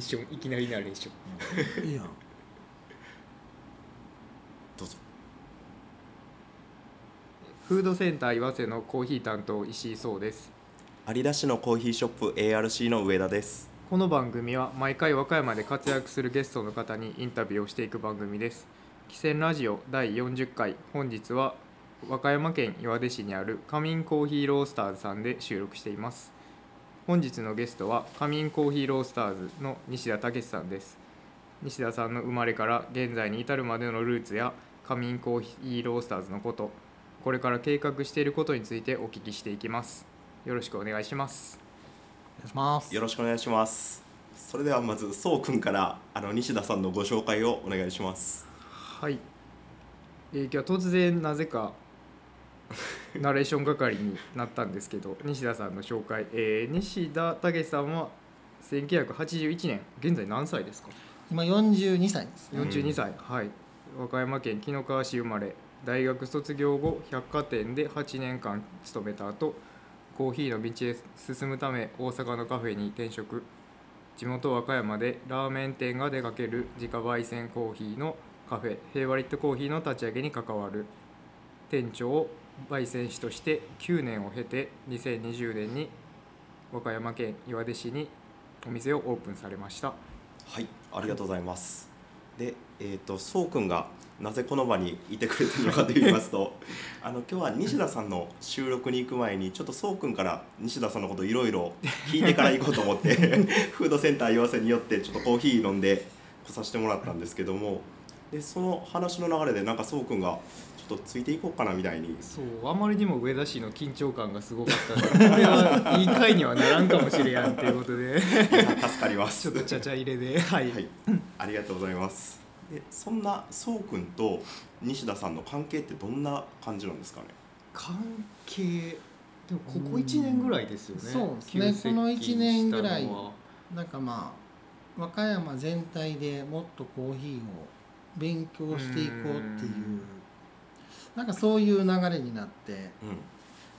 ナレーションいきなりナレーションいいやん。どうぞ。フードセンター岩瀬のコーヒー担当石井壮です。有田市のコーヒーショップ ARC の上田です。この番組は毎回和歌山で活躍するゲストの方にインタビューをしていく番組です。汽船ラジオ第40回。本日は和歌山県岩出市にあるカミンコーヒーロースターズさんで収録しています本日のゲストはカミンコーヒーロースターズの西田武さんです。西田さんの生まれから現在に至るまでのルーツやカミンコーヒーロースターズのことこれから計画していることについてお聞きしていきます。よろしくお願いします。お願いしますよろしくお願いします。それではまずそうくんからあの西田さんのご紹介をお願いします。はい、えー今日は突然なぜかナレーション係になったんですけど西田さんの紹介、えー西田武さんは1981年現在何歳ですか？今42歳です。ね42歳、はい。和歌山県紀の川市生まれ。大学卒業後百貨店で8年間勤めた後コーヒーの道へ進むため大阪のカフェに転職。地元和歌山でラーメン店が出かける自家焙煎コーヒーのカフェヘイワリットコーヒーの立ち上げに関わる。店長焙煎師として9年を経て2020年に和歌山県岩出市にお店をオープンされました。はいありがとうございます。でえっ、とそうくんがなぜこの場にいてくれてるのかと言いますと あの今日は西田さんの収録に行く前にちょっとそうくんから西田さんのこといろいろ聞いてから行こうと思って フードセンター岩瀬によってちょっとコーヒー飲んで来させてもらったんですけどもでその話の流れでなんかそうくんがちょっとついていこうかなみたいに。そうあまりにも上田市の緊張感がすごかったのでこれはいい回にはならんかもしれやんっていうことで。助かります。ちょっとちゃちゃ入れではい、はい、ありがとうございます。で、そんなそうくんと西田さんの関係ってどんな感じなんですかね？関係でもここ1年ぐらいですよね。そうですね。この一年ぐらいなんかまあ和歌山全体でもっとコーヒーを勉強していこうっていううんなんかそういう流れになって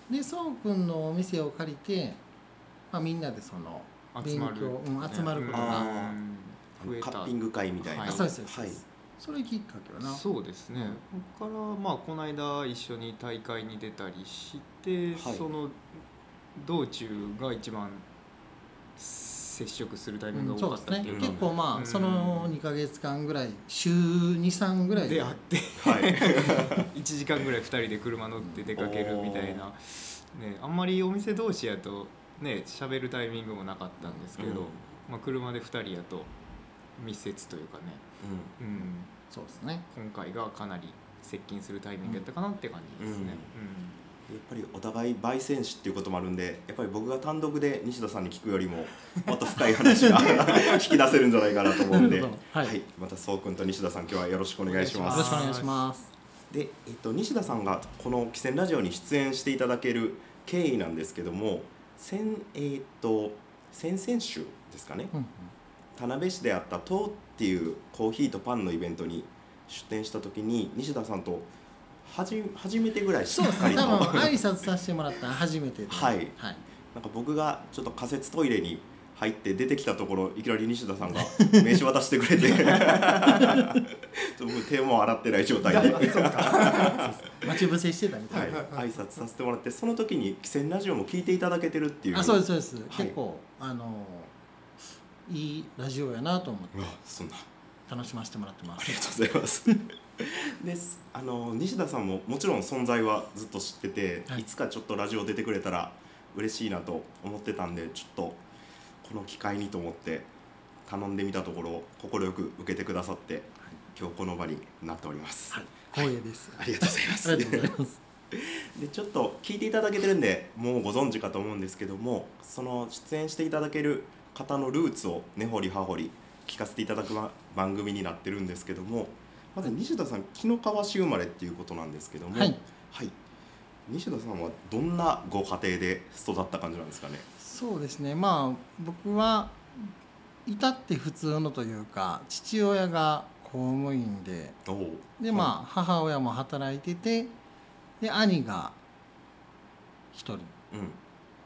うでそうくんのお店を借りて、まあ、みんなでその集まる。勉強うん集まることがうん。増ん、えた。カッピング会みたいな。はい。あそうですそうです。はい。それきっかけはな。そうですね。そこからまあこの間一緒に大会に出たりして、はい。その道中が一番接触するタイミングが多うんそうですかったっていうか、ね結構まうん。あその2か月間ぐらい週23ぐらいで会ってはい。1時間ぐらい2人で車乗って出かけるみたいな、ね、あんまりお店同士やとね喋るタイミングもなかったんですけど、うん。まあ、車で2人やと密接というかね、うん、そうですね。今回がかなり接近するタイミングやったかなって感じですね。やっぱりお互い焙煎師っていうこともあるんでやっぱり僕が単独で西田さんに聞くよりももっと深い話が 引き出せるんじゃないかなと思うんで、なるほど。はい。またそうくんと西田さん今日はよろしくお願いします。よろしくお願いします。で、えっと、西田さんがこの「汽船ラジオ」に出演していただける経緯なんですけども先,、えっと先々週ですかね。うんうん。田辺市であった「とう」っていうコーヒーとパンのイベントに出店した時に西田さんとはじ初めてぐらいしそうですね。多分挨拶させてもらったの初めてで。はい。はい、なんか僕がちょっと仮設トイレに入って出てきたところいきなり西田さんが名刺渡してくれて。僕手も洗ってない状態で。待ち伏せしてたみたはい。い、な、挨拶させてもらってその時に「汽船ラジオ」も聞いていただけてるっていう。あそうですそうです、はい。結構あのいいラジオやなと思って。そんな。楽しませてもらってます。ありがとうございます です。あの西田さんももちろん存在はずっと知ってて、はい。い、つかちょっとラジオ出てくれたら嬉しいなと思ってたんでちょっとこの機会にと思って頼んでみたところ快く受けてくださって、今日この場になっております、はい。光栄です。ありがとうございます。ありがとうございます。でちょっと聞いていただけてるんでもうご存知かと思うんですけどもその出演していただける方のルーツを根掘り葉掘り聞かせていただくば番組になってるんですけどもまず西田さん紀の川市生まれっていうことなんですけども、はい。はい。西田さんはどんなご家庭で育った感じなんですかね？そうですね。まあ僕は至って普通のというか父親が公務員ででまあ母親も働いててで兄が一人。うん。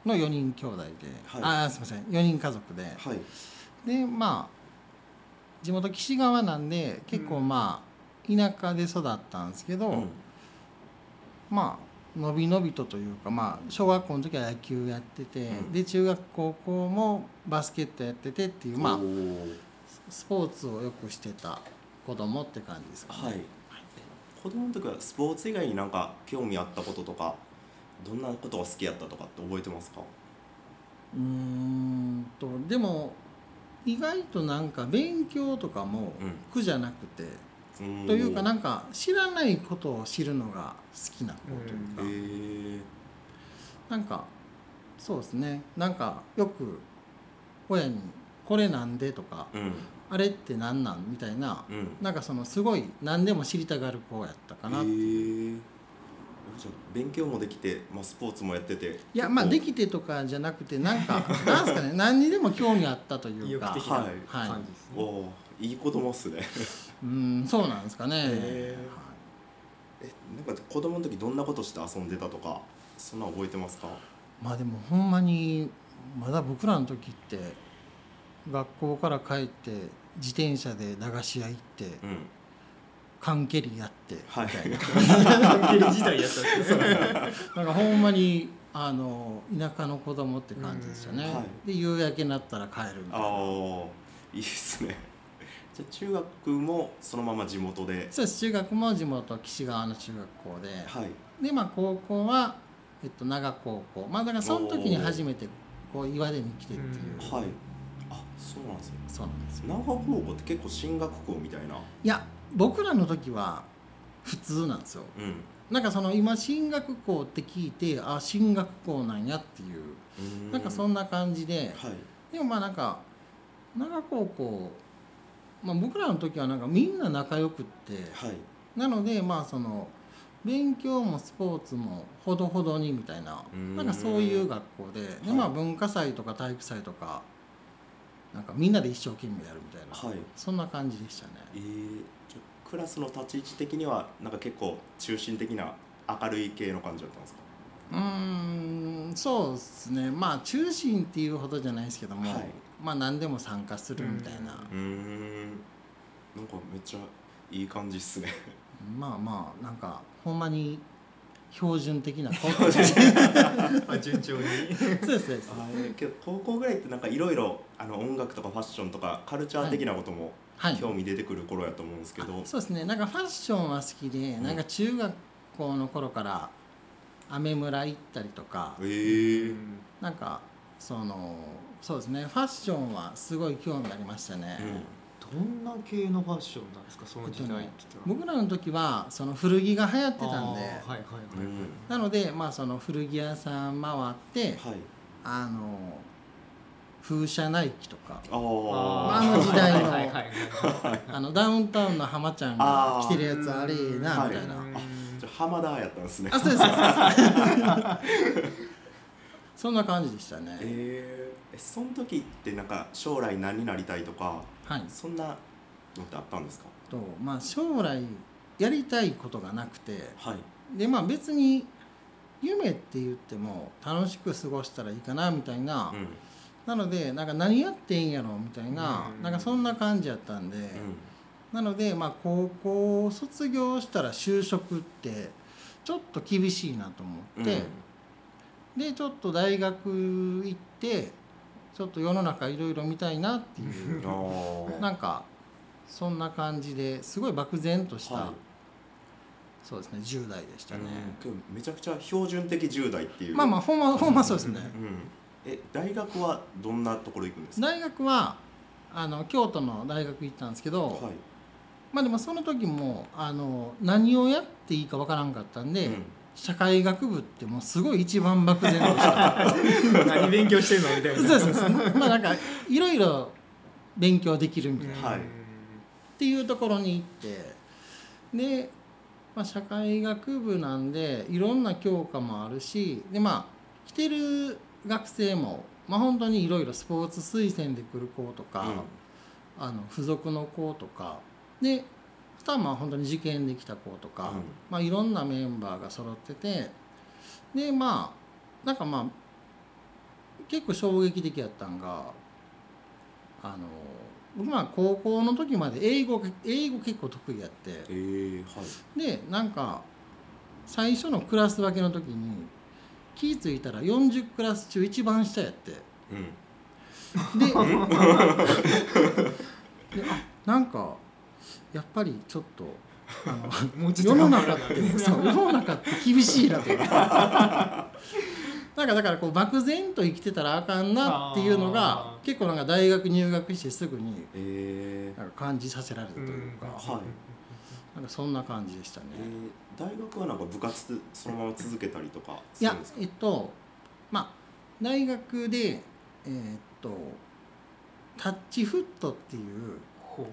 の4人兄弟で、はい。ああすみません。4人家族で。はい。でまあ地元岸川なんで結構まあ田舎で育ったんですけど、うん。まあのびのびとというかまあ小学校の時は野球やってて、うん。で中学高校もバスケットやっててっていうまあスポーツをよくしてた子供って感じですかね。はい。子供の時はスポーツ以外になんか興味あったこととかどんなことが好きやったとかって覚えてますか？うーんとでも意外となんか勉強とかもうん。苦じゃなくて、うんというかなんか知らないことを知るのが好きな子とへいうか、えなんかそうですね。なんかよく親に「これなんで?」とかうん「あれってなんなん?」みたいなうん。なんかそのすごい何でも知りたがる子やったかな、へいえじゃあ勉強もできて、まあ、スポーツもやっててやまあでききてとかじゃなくてなんか なんですかね何にでも興味あったというか。意欲的なはい。感じですね、おいい子供っすねうんそうなんですかね、へー。はい。えなんか子供の時どんなことして遊んでたとかそんな覚えてますか？まあでもほんまにまだ僕らの時って学校から帰って自転車で駄菓子屋行ってうん。缶蹴りやってはい。みたいな、蹴り時代やった なんかほんまにあの田舎の子供って感じですよね、うん。はい。で夕焼けになったら帰るみたいな。ああいいっすねじゃあ中学もそのまま地元で？そうです。中学も地元岸川の中学校で、はい。でまあ高校は、えっと、長高校。まあだからその時に初めてこう岩手に来てっていう、うん。はい。あそうなんですね。そうなんですよ。長高校って結構進学校みたいな？いや僕らの時は普通なんですよ。うん。なんかその今進学校って聞いてあ進学校なんやっていう。うーなんかそんな感じで。はい。でもまあなんか長高校、まあ、僕らの時はなんかみんな仲良くってはい。なのでまあその勉強もスポーツもほどほどにみたいなうん。なんかそういう学校でで、まあ、文化祭とか体育祭とかなんかみんなで一生懸命やるみたいな、はい。そんな感じでしたね。えー、クラスの立ち位置的にはなんか結構中心的な明るい系の感じだったんですか？うーんそうですね。まあ中心っていうほどじゃないですけども、はいまあ何でも参加するみたいな、うー。んなんかめっちゃいい感じっすね。まあまあなんかほんまに標準的な高まあ順調に。そうですそうです。けど高校ぐらいってなんかいろいろあの音楽とかファッションとかカルチャー的なこともはい。興味出てくる頃やと思うんですけど、そうですね。なんかファッションは好きで、んなんか中学校の頃からアメ村行ったりとか。えー。なんかそのそうですね。ファッションはすごい興味ありましたね、どんな系のファッションなんですか？その時代って言ったら。僕らの時はその古着が流行ってたんで。はいはいはいなのでまあその古着屋さん回ってはい。あの風車ナイキとか。ああああの時代のあのダウンタウンの浜ちゃんが着てるやつあれええなはい。みたいな、浜田やったんですね。あそうですそうです。そんな感じでしたね、えー、えその時ってなんか将来何になりたいとかはい。そんなのってあったんですか？とまあ将来やりたいことがなくてはい。でまあ別に夢って言っても楽しく過ごしたらいいかなみたいな、うん。なのでなんか何やっていいんやろみたいな、うん。なんかそんな感じやったんで、うん。なのでまあ高校を卒業したら就職ってちょっと厳しいなと思って、でちょっと大学行ってちょっと世の中いろいろ見たいなっていう。なんかそんな感じですごい漠然とした、はい。そうですね10代でしたね、うんめちゃくちゃ標準的10代っていう。まあまあほんまほんまそうですね、うん。え大学はどんなところ行くんですか？大学はあの京都の大学行ったんですけど、はい。まあでもその時もあの何をやっていいかわからんかったんで、うん社会学部ってもうすごい一番漠然とした。何勉強してんのみたいな。そうです。まあなんかいろいろ勉強できるみたいな、はい。っていうところに行って。で、まあ、社会学部なんでいろんな教科もあるしでまあ来てる学生も、まあ、本当にいろいろスポーツ推薦で来る子とか、あの付属の子とか。であとはまあ本当に受験できた子とか、うん。まあ、いろんなメンバーが揃っててでまあなんかまあ結構衝撃的やったんがあの僕まあ高校の時まで英語英語結構得意やって。えー、はい。でなんか最初のクラス分けの時に気ぃ付いたら40クラス中一番下やって。うん。で であなんかやっぱりちょっとあの世の中ってそう世の中って厳しいなという。か なんかだからこう漠然と生きてたらあかんなっていうのが結構なんか大学入学してすぐにえー。なんか感じさせられたというか、はい。なんかそんな感じでしたね。えー大学はなんか部活そのまま続けたりとかすいやるんですか？えっとまあ大学でえーっとタッチフットっていう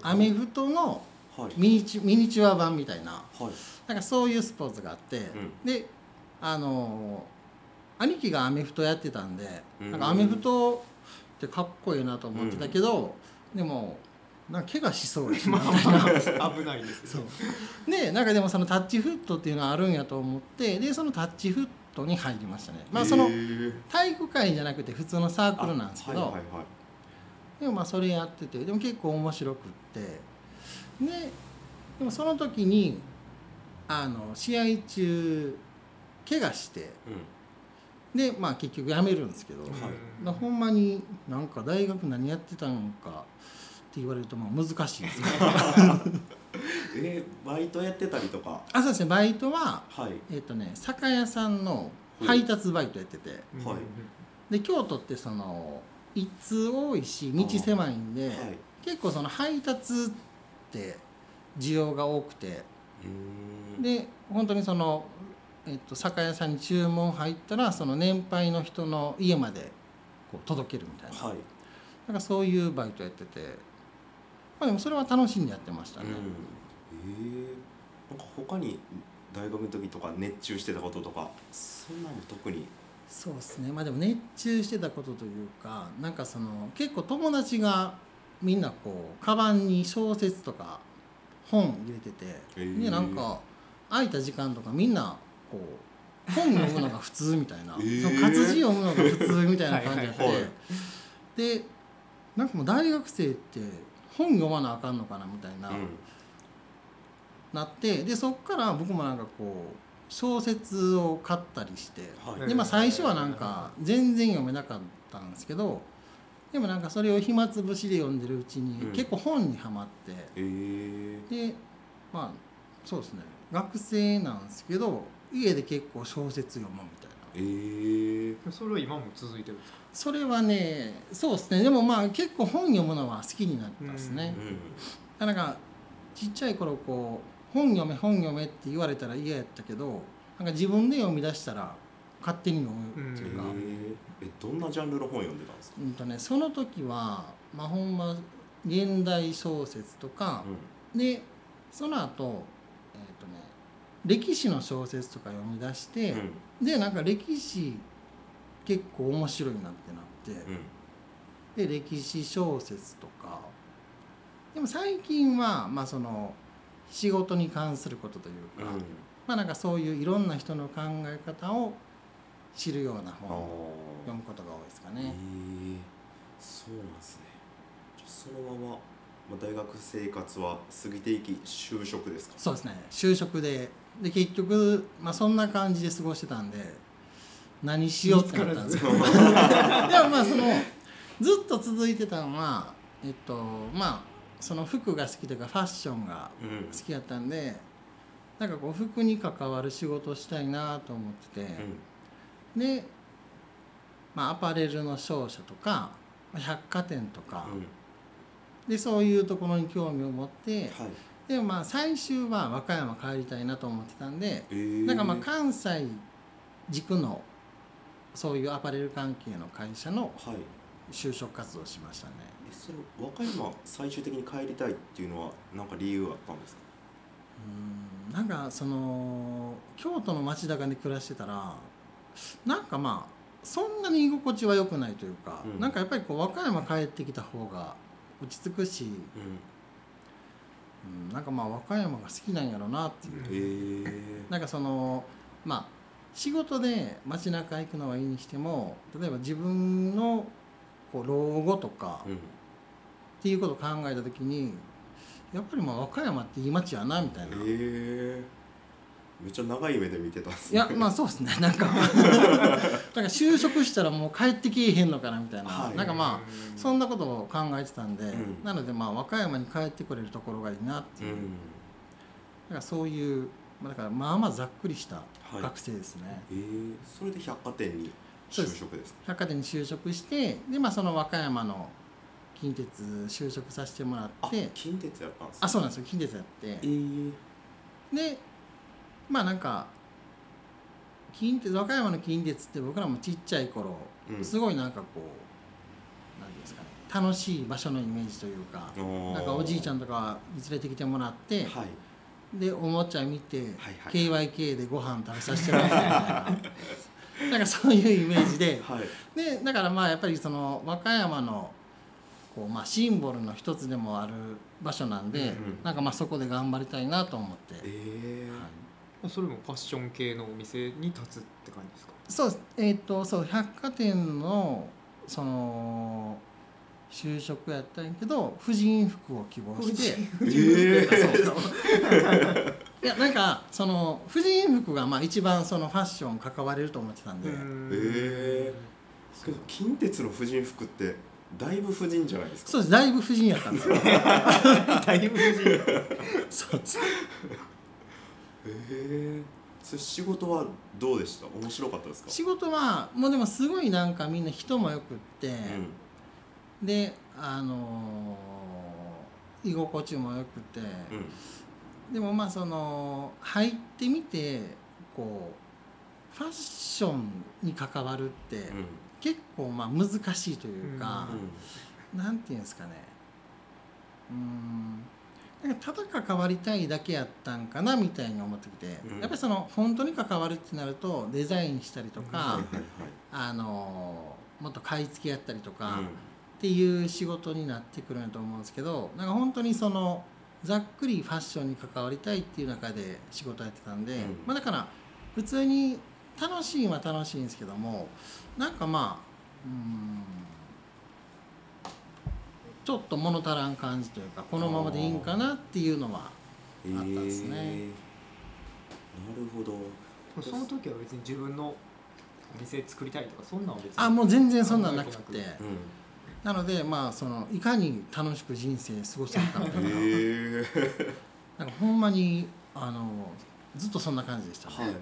アメフトのはい。ミニチミニチュア版みたいな。はい。なんかそういうスポーツがあって、であの兄貴がアメフトやってたんで、うん。なんかアメフトってかっこいいなと思ってたけど、でもなんか怪我しそうやし。なみたいな。危ないですそよう。でなんかでもそのタッチフットっていうのがあるんやと思ってでそのタッチフットに入りましたね。まあそのえー。体育会じゃなくて普通のサークルなんですけど、でもまあそれやっててでも結構面白くって。ででもその時にあの試合中怪我してでまあ結局辞めるんですけど、はい。だほんまになんか大学何やってたんかって言われるとまあ難しいですねうんえーバイトやってたりとか？あそうですね。バイトははい。えっ、とね酒屋さんの配達バイトやってて。うんはい。で京都ってその一通多いし道狭いんで、はい。結構その配達って需要が多くて。で本当にその、えっと、酒屋さんに注文入ったらその年配の人の家までこう届けるみたいな。はい。なんかそういうバイトやってて、まあ、でもそれは楽しんでやってましたね、うん、えー、なんか他に大学の時とか熱中してたこととかそんなの特にそうですね。まあでも熱中してたことというかなんかその結構友達がみんなこうカバンに小説とか本入れてて、へー。でなんか空いた時間とかみんなこう本読むのが普通みたいな、へー。その活字読むのが普通みたいな感じで。はいはいはい。でなんかもう大学生って本読まなあかんのかなみたいな、うん。なってでそっから僕もなんかこう小説を買ったりして。はい。でまあ最初はなんか全然読めなかったんですけどでもなんかそれを暇つぶしで読んでるうちにうん。結構本にはまって、え。ー、でまあそうですね。学生なんですけど家で結構小説読むみたいな。え。ー、それは今も続いてるんですか？それはねそうですね。でもまあ結構本読むのは好きになったですね、うなんかちっちゃい頃こう本読め本読めって言われたら嫌やったけどなんか自分で読み出したら勝手に読むっていうか、ん、えどんなジャンルの本読んでたんですか、うんとね、その時は、まあ、ほんま現代小説とか、でその後、えーとね歴史の小説とか読み出して、うん。でなんか歴史結構面白いなってなって、うん。で歴史小説とか。でも最近は、まあ、その仕事に関することというか、うん。まあなんかそういういろんな人の考え方を知るようなあ本をー。読むことが多いですかえー。ね。そうなんですね。そのまま、まあ、大学生活は過ぎていき就職ですか？そうですね。就職でで結局、まあ、そんな感じで過ごしてたんで何しようってなったんです。けど でもまあそのずっと続いてたのはえっとまあその服が好きというかファッションがうん。好きやったんでなんかこう服に関わる仕事をしたいなと思ってて、で、まあ、アパレルの商社とかまあ百貨店とか、うん。うんでそういうところに興味を持ってはい。でもまあ最終は和歌山帰りたいなと思ってたんでえー、なんかまあ関西軸のそういうアパレル関係の会社のはい。就職活動をしましたね。えそれ和歌山最終的に帰りたいっていうのは何か理由あったんですか？うん。なんかその京都の街中に暮らしてたらなんかまあそんなに居心地は良くないというか、うん。なんかやっぱりこう和歌山帰ってきた方が落ち着くし、ううん、なんかまあ和歌山が好きなんやろなっていう、んえ。なんかそのまあ仕事で街中行くのはいいにしても例えば自分のこう老後とかー、うんっていうことを考えた時にやっぱりまあ和歌山っていい街やなみたいな、ええ。めっちゃ長い目で見てたんですいねやまあそうですね。なんかなんか就職したらもう帰ってきえへんのかなみたいな、はい。なんかまあそんなことを考えてたんで、うん。なのでまあ和歌山に帰ってくれるところがいいなっていう、うん。だからそういうまあだからまあまあざっくりしたはい。学生ですね、ええ。それで百貨店に就職ですか？百貨店に就職してでまあその和歌山の近鉄就職させてもらあって。近鉄やったんですあそうなんですよ。近鉄やって。ええでまあなんか近鉄和歌山の近鉄って僕らもちっちゃい頃、うん。すごいなんかこう何ですかね楽しい場所のイメージというかなんかおじいちゃんんとかに連れてきてもらって、はい。でおもちゃ見て、はいはい。KYK でご飯食べさせてもらって。みたい。な なんかそういうイメージで。はい。でだからまあやっぱりその和歌山のこう、まあ、シンボルの一つでもある場所なんで、うんうん。なんかまあそこで頑張りたいなと思って、ええはい。それもファッション系のお店に立つって感じですか？そうえっ、とそう百貨店のその就職やったんやけど婦人服を希望して。ええ そういやなんかその婦人服がまあ一番そのファッション関われると思ってたんで、えけど近鉄の婦人服ってだいぶ婦人じゃないですか。そうです。だいぶ婦人やったんですよ。だいぶ婦人そうです。へえそれ仕事はどうでした？面白かったですか？仕事はもうでもすごいなんかみんな人もよくって、うん。であのー居心地もよくて、うん。でもまあその入ってみてこうファッションに関わるってうん結構まあ難しいというか、うなんていうんですかね。うーん。なんかただ関わりたいだけやったんかなみたいに思ってきて、うん。やっぱりその本当に関わるってなるとデザインしたりとか、あのもっと買い付けやったりとか、はいっていう仕事になってくるんだと思うんですけどなんか本当にそのざっくりファッションに関わりたいっていう中で仕事やってたんで、うん。まあ、だから普通に楽しいは楽しいんですけどもなんかまあうーんちょっと物足らん感じというかこのままでいいんかなっていうのはうんあったんですね。へえなるほど。その時は別に自分のお店作りたいとかそんなんは別にあもう全然そんなんなくて。考えてなのでまあそのいかに楽しく人生過ごせるかみたいな。えなんかほんまにあのずっとそんな感じでしたね。はい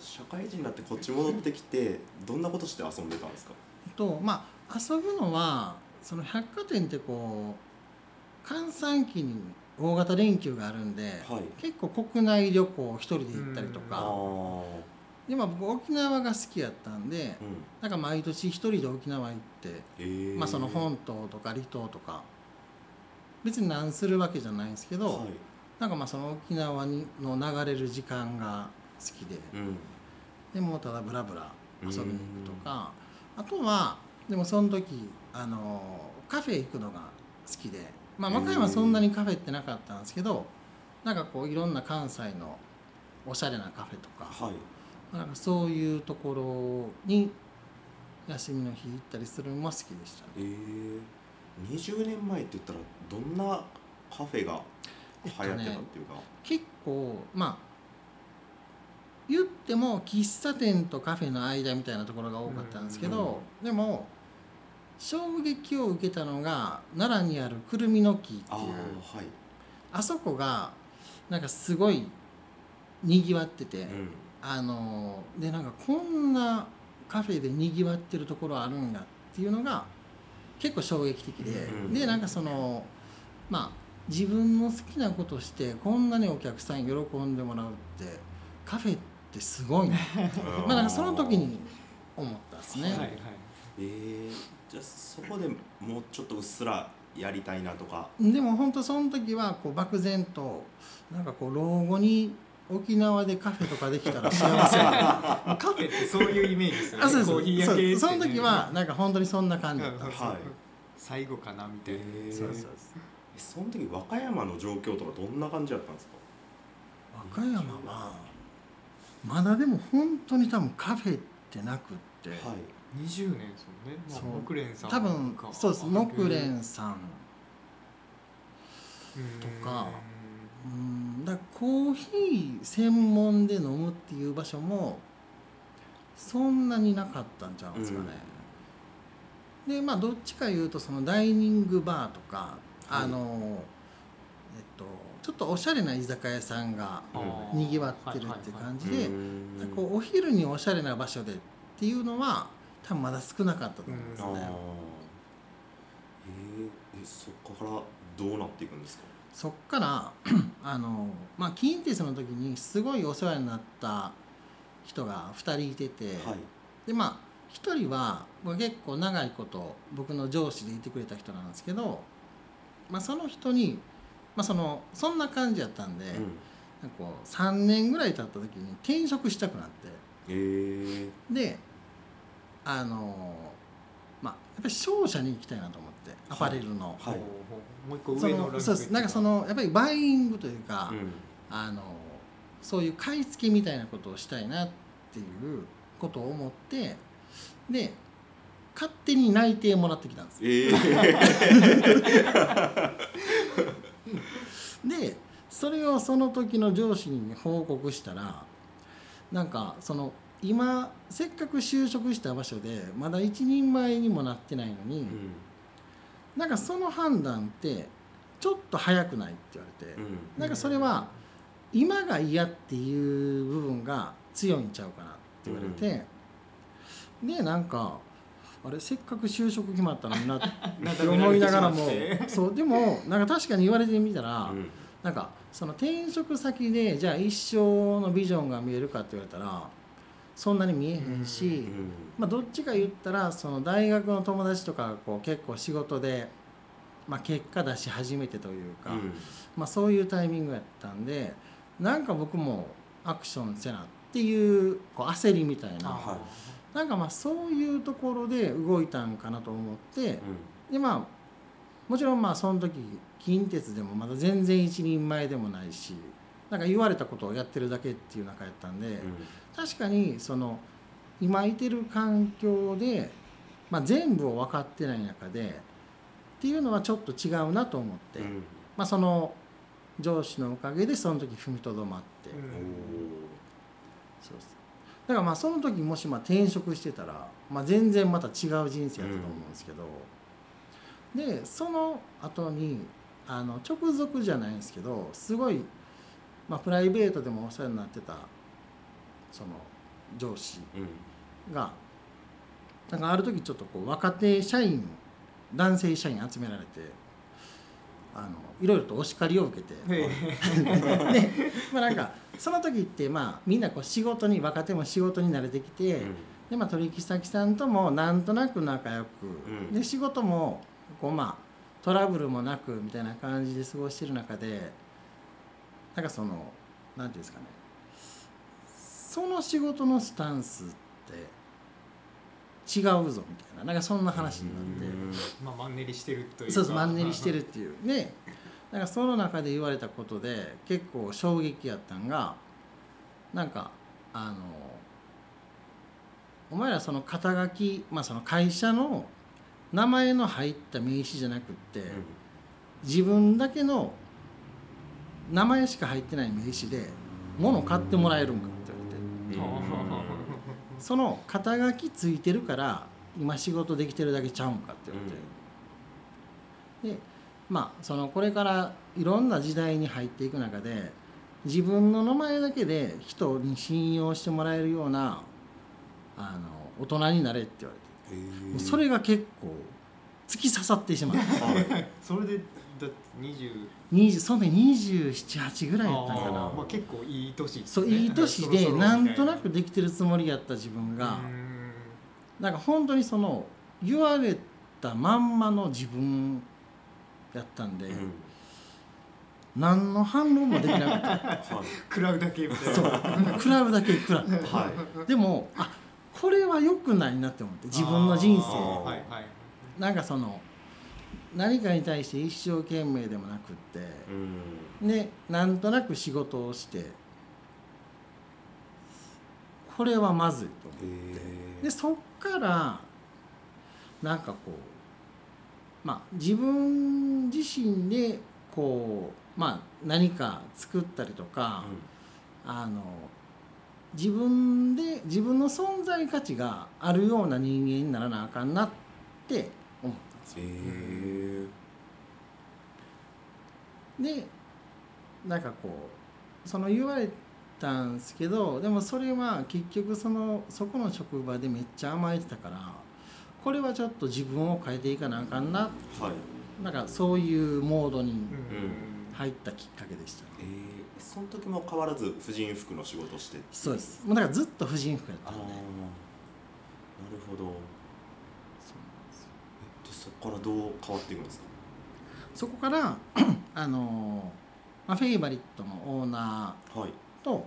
社会人になってこっち戻ってきてどんなことして遊んでたんですか？とまあ遊ぶのはその百貨店ってこう閑散期に大型連休があるんで、はい。結構国内旅行一人で行ったりとか。ー。でまあ僕沖縄が好きやったんでうん。なんか毎年一人で沖縄行って、へえまあ、その本島とか離島とか。別に何するわけじゃないんですけど、はい。なんかまあその沖縄にの流れる時間が好きで。うん。でもうただブラブラ遊びに行くとかあとはでもその時あのカフェ行くのが好きで。まあ和歌山はそんなにカフェってなかったんですけどなんかこういろんな関西のおしゃれなカフェとか。はい。なんかそういうところに休みの日行ったりするのも好きでしたね。ええ20年前って言ったらどんなカフェが流行ってたっていうか、結構まあ言っても喫茶店とカフェの間みたいなところが多かったんですけど、でも衝撃を受けたのが奈良にあるくるみの木っていう。ああはい。あそこがなんかすごいにぎわってて、うん。あのでなんかこんなカフェでにぎわってるところあるんやっていうのが結構衝撃的で、うんでなんかそのまあ自分の好きなことしてこんなにお客さんに喜んでもらうってカフェってすごいなまあなんかその時に思ったですね。はいはい。えー、じゃあそこでもうちょっとうっすらやりたいなとか。でも本当その時はこう漠然となんかこう老後に沖縄でカフェとかできたら幸せ。カフェってそういうイメージですよね。あそうです。コーヒー屋系ってね。そう。その時はなんか本当にそんな感じだった。んですよはい。最後かなみたいな、えー。そうそうそう。えその時和歌山の状況とかどんな感じだったんですか？和歌山はまだでも本当に多分カフェってなくって、はい。20年ですもんね、木蓮さん多分かそうです。あ木蓮さん。とか。うん。だコーヒー専門で飲むっていう場所もそんなになかったんちゃうんですかね、でまあどっちかいうとそのダイニングバーとかあの、えっとちょっとおしゃれな居酒屋さんがにぎわってるって感じで、うん。こうお昼におしゃれな場所でっていうのは多分まだ少なかったと思うんですね。えーえそこからどうなっていくんですか？そっから あの、まあ、近鉄の時にすごいお世話になった人が2人いてて、はい。でまあ1人はまあ結構長いこと僕の上司でいてくれた人なんですけど、まあ、その人に、まあ、そのそんな感じやったんで、うん。なんかこう3年ぐらい経った時に転職したくなって。えー。であのまあやっぱり商社に行きたいなと思ってアパレルの。はい。もう一個そ上のそうです。なんかそのやっぱりバイイングというか、うん。あのそういう買い付けみたいなことをしたいなっていうことを思ってで勝手に内定もらってきたんですえー でそれをその時の上司に報告したらなんかその今せっかく就職した場所でまだ一人前にもなってないのに、うん。なんかその判断ってちょっと早くないって言われて、うん。なんかそれは今が嫌っていう部分が強いんちゃうかなって言われて、でなんかあれせっかく就職決まったのにな って思いながらも。そうでもなんか確かに言われてみたら、うん。なんかその転職先でじゃあ一生のビジョンが見えるかって言われたらそんなに見えへんし、うん。まあ、どっちか言ったらその大学の友達とかがこう結構仕事で、まあ、結果出し始めてというか、うん。まあ、そういうタイミングやったんでなんか僕もアクションせなっていうこう焦りみたいな。はなんかまあそういうところで動いたんかなと思ってうでまあもちろんまあその時近鉄でもまだ全然一人前でもないしなんか言われたことをやってるだけっていう中やったんで。んうん。確かにその今いてる環境で、まあ、全部を分かってない中でっていうのはちょっと違うなと思って、うん。まあ、その上司のおかげでその時踏みとどまって、おそうですだからまあその時もしまあ転職してたら、まあ、全然また違う人生やったと思うんですけど、でその後にあの直属じゃないんですけどすごい、まあ、プライベートでもお世話になってたその上司ーうん。がなんかある時ちょっとこう若手社員男性社員集められてあのいろいろとお叱りを受けてへで、まあ、なんかその時ってまあみんなこう仕事に若手も仕事に慣れてきて、うん。でまあ、取引先さんともなんとなく仲良く、うん。で仕事もこうまあトラブルもなくみたいな感じで過ごしてる中でなんかそのなんていうんですかね。その仕事のスタンスって違うぞみたいな。なんかそんな話になって。うん。まあマンネリしてるというか。そうそうマンネリしてるっていう。でなんかその中で言われたことで結構衝撃やったんがなんかあのお前らその肩書き、まあ、その会社の名前の入った名刺じゃなくって、自分だけの名前しか入ってない名刺で物買ってもらえるんかって言われて。うんその肩書きついてるから今仕事できてるだけちゃうんかって言われて、でまあそのこれからいろんな時代に入っていく中で自分の名前だけで人に信用してもらえるようなあの大人になれって言われて、それが結構突き刺さってしまってはい。それでだって20 20その時278ぐらいやったんかな。まあ結構いい年で。すそうねいい年でなんとなくできてるつもりやった自分が。うん。なんか本当にその言われたまんまの自分やったんで、うん。何の反論もできなくて。はい。食らうだけみたいな。そう。食らうだけ食らって。はい。でもあこれは良くないなって思って自分の人生はいはい。なんかその何かに対して一生懸命でもなくってうんでなんとなく仕事をしてこれはまずいと思って。へでそっからなんかこうまあ自分自身でこうまあ何か作ったりとか、あの自分で自分の存在価値があるような人間にならなあかんなって。へえでなんかこうその言われたんですけどでもそれは結局そのそこの職場でめっちゃ甘えてたからこれはちょっと自分を変えていかなあかんな。はい。なんかそういうモードにうん。入ったきっかけでした、えー。その時も変わらず婦人服の仕事をしてそうです。もうだからずっと婦人服やっああなるたんでほどそうなんですよえでそこからどう変わっていくんですか？そこから あの、まあ、フェイバリットのオーナはい。ーと,、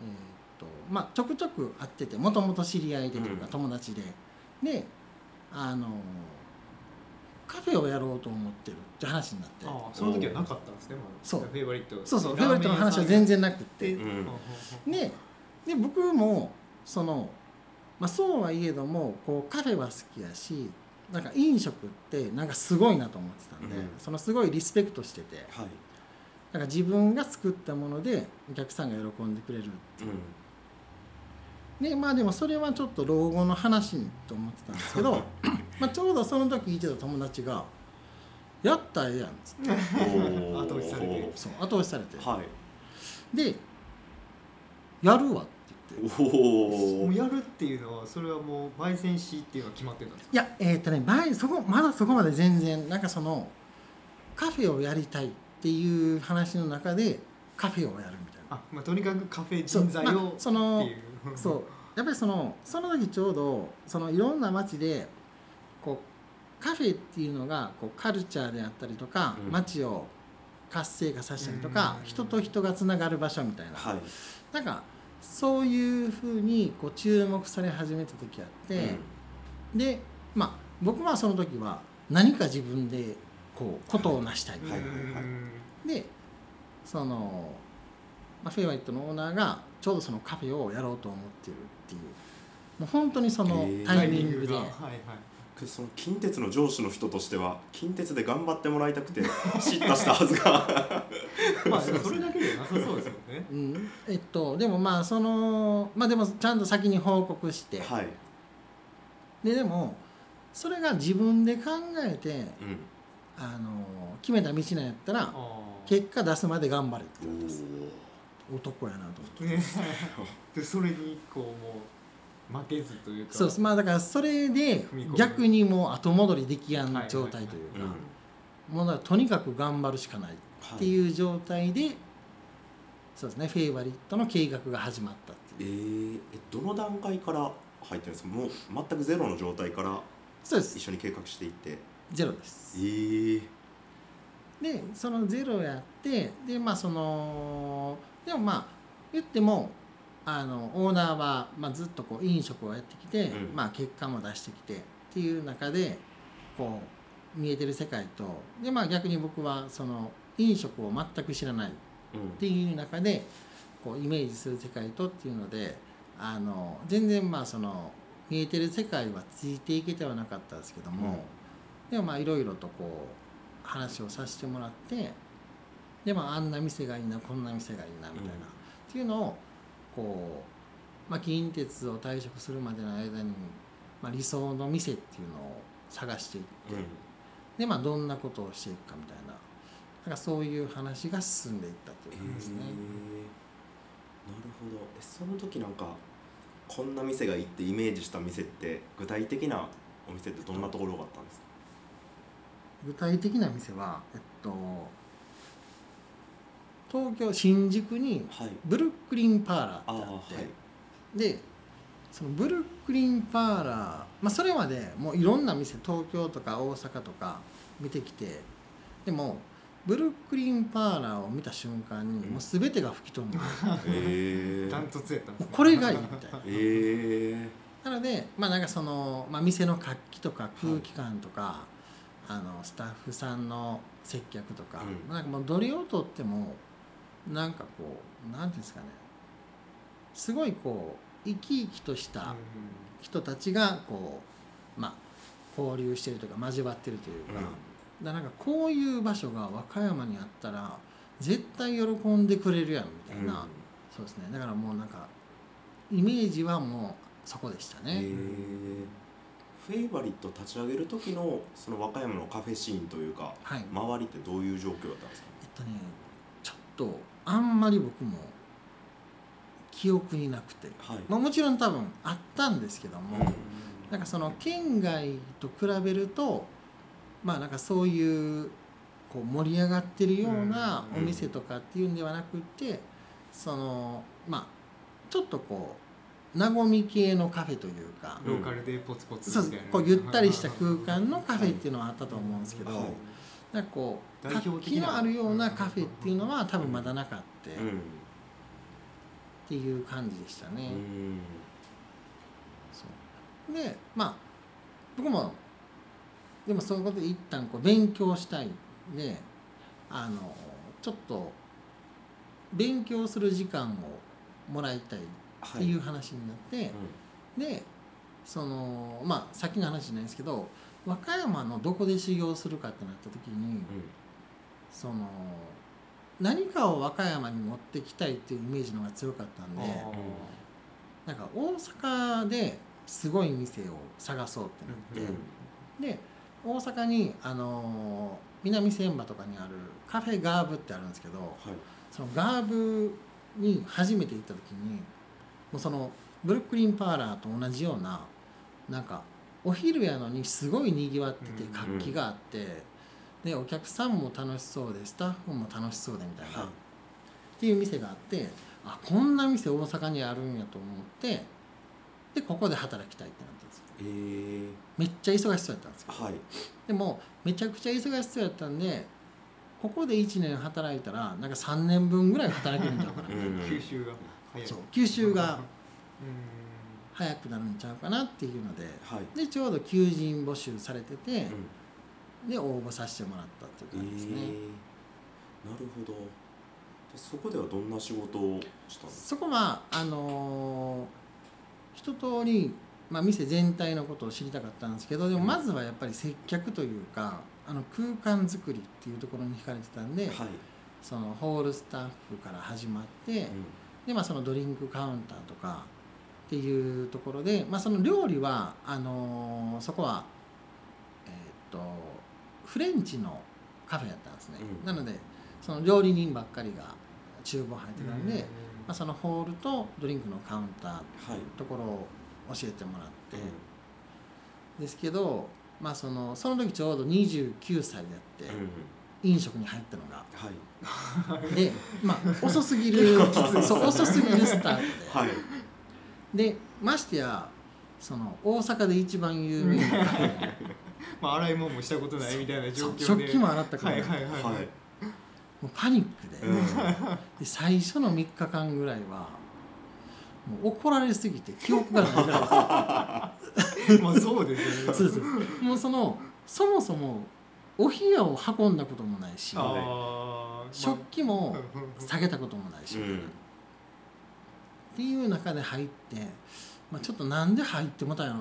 えーっとまあ、ちょくちょく会っててもともと知り合いでというかうん。友達で、であのカフェをやろうと思ってるって話になって。ああその時はなかったんですねまだ。そう。フェイバリット。そうそうフェイバリットの話は全然なくってで、うん。でで僕もその、まあ、そうはいえどもこうカフェは好きやしなんか飲食ってなんかすごいなと思ってたんで、うん。そのすごいリスペクトしててはい。なんか自分が作ったものでお客さんが喜んでくれるでまあでもそれはちょっと老後の話と思ってたんですけどまあちょうどその時いてた友達が「やったらええやん」っつって。後押しされて。そう後押しされて。はい。で「やるわ」って。言って。おおもうやるっていうのはそれはもう焙煎師っていうのは決まってたんですかいやえーっとね前そこまだそこまで全然なんかそのカフェをやりたいっていう話の中でカフェをやるみたいな。あ、まあ、とにかくカフェ人材をそのそう。やっぱりそのその時ちょうどそのいろんな街でこうカフェっていうのがこうカルチャーであったりとか、うん。街を活性化させたりとか、うん。人と人がつながる場所みたいな、はい。なんかそういうふうにこう注目され始めた時あって、でまあ僕はその時は何か自分でこうことを成したい、はいはいはい。でその、まあ、フェイワイットのオーナーがちょうどそのカフェをやろうと思ってるっていう。もう本当にそのタイミングで、はいはい。くその近鉄の上司の人としては近鉄で頑張ってもらいたくて 叱咤したはずが。まあそれだけではなさそうですもんね。うん、えっとでもまあそのまあでもちゃんと先に報告して、はい、ででもそれが自分で考えてうん、あの決めた道なんやったら結果出すまで頑張れってお言われたんです。お男やなと思って。ね でそれにこうもう負けずというか。そうです。まあだからそれで逆にもう後戻りできやん状態といううんかもうだからとにかく頑張るしかないっていう状態で、そうですね。フェイバリットの計画が始まったってえいう。ー、えどの段階から入ってるんですか？もう全くゼロの状態からそうです。一緒に計画していって。ゼロです。えー、でそのゼロやってでまあそのでもまあ言ってもあのオーナーは、まあ、ずっとこう飲食をやってきて、うん。まあ、結果も出してきてっていう中でこう見えてる世界とで、まあ、逆に僕はその飲食を全く知らないっうんていう中でこうイメージする世界とっていうのであの全然まあその見えてる世界はついていけてはなかったですけども、でもまあいろいろとこう話をさせてもらってでまああんな店がいいなこんな店がいいなみたいな、うん。っていうのをこう、まあ、近鉄を退職するまでの間に、まあ、理想の店っていうのを探していって、でまあどんなことをしていくかみたいななんかそういう話が進んでいったっていう感じですね。えー。なるほど。えその時なんかこんな店がいいってイメージした店って具体的なお店ってどんなところがあったんですか？具体的な店は、えっと、東京新宿にはい。ブルックリンパーラーってあってい。でそのブルックリンパーラー、まあ、それまでもういろんな店東京とか大阪とか見てきてでもブルックリンパーラーを見た瞬間にうん。もう全てが吹き飛んで ダン、トツやった。これがいいみたいな。えなのでまあなんかその、まあ、店の活気とか空気感とか、あのスタッフさんの接客とか、うん。なんかもうどれをとってもなんかこうなんていうんですかね。すごいこう生き生きとした人たちがこうまあ交流してるというか交わってるというか、だなんかこういう場所が和歌山にあったら絶対喜んでくれるやんみたいな、そうですね。だからもうなんかイメージはもうそこでしたね、フェイバリット立ち上げる時のその和歌山のカフェシーンというかはい。周りってどういう状況だったんですか？えっとねちょっとあんまり僕も記憶になくて、はい、まあ、もちろん多分あったんですけども、うん。なんかその県外と比べるとまあなんかそういうこう盛り上がってるようなお店とかっていうんではなくてそのまあちょっとこう和み系のカフェというかローカルでポツポツそうみたいな。こうゆったりした空間のカフェっていうのはあったと思うんですけど、はい。なんかこう活気のあるようなカフェっていうのは多分まだなかったっうん。ていう感じでしたね。うん。でまあ僕もでもそういうことで一旦こう勉強したいんであのちょっと勉強する時間をもらいたいっていう話になって、でそのまあ先の話じゃないですけど和歌山のどこで修行するかってなった時にその何かを和歌山に持ってきたいっていうイメージの方が強かったんでなんか大阪ですごい店を探そうってなって、で大阪にあの南千葉とかにあるカフェガーブってあるんですけどはい。そのガーブに初めて行った時にもうそのブルックリンパーラーと同じようななんかお昼やのにすごいにぎわっててうん。活気があって、でお客さんも楽しそうでスタッフも楽しそうでみたいな、はい。っていう店があってあこんな店大阪にあるんやと思ってでここで働きたいってなったんですよ。え。ーめっちゃ忙しそうやったんですけどはい。でもめちゃくちゃ忙しそうやったんでここで1年働いたらなんか3年分ぐらい働けるんちゃうかな、うん。吸収が早い。そう吸収がうん。早くなるんちゃうかなっていうので。はい。でちょうど求人募集されててうんで応募させてもらったっていう感じですね、えー。なるほど。でそこではどんな仕事をしたんですそこはあのー一通りまあ、店全体のことを知りたかったんですけどでもまずはやっぱり接客というかあの空間作りっていうところに惹かれてたんで、かはい、そのホールスタッフから始まって、うん。でまあ、そのドリンクカウンターとかっていうところで、まあ、その料理はあのーそこは、えーっとフレンチのカフェやったんですね、うん。なのでその料理人ばっかりが厨房入ってたんで、うん。まあ、そのホールとドリンクのカウンターはいところを教えてもらって、うですけど、まあ、そのその時ちょうど29歳であって、飲食に入ったのが。はい。で、まあ、遅すぎる そう遅すぎるスタートで。はい。でましてやその大阪で一番有名なカフェ まあ洗い物もしたことないみたいな状況で。食器も洗ったから、はいはいはいはい。もうパニックで,、うん。で最初の3日間ぐらいはもう怒られすぎて記憶がない。ぐらいまあそうですよね。そうです。もうそのそもそもお部屋を運んだこともないしああ。食器もま下げたこともないし、うん。っていう中で入って、まあ、ちょっとなんで入ってもたんやろ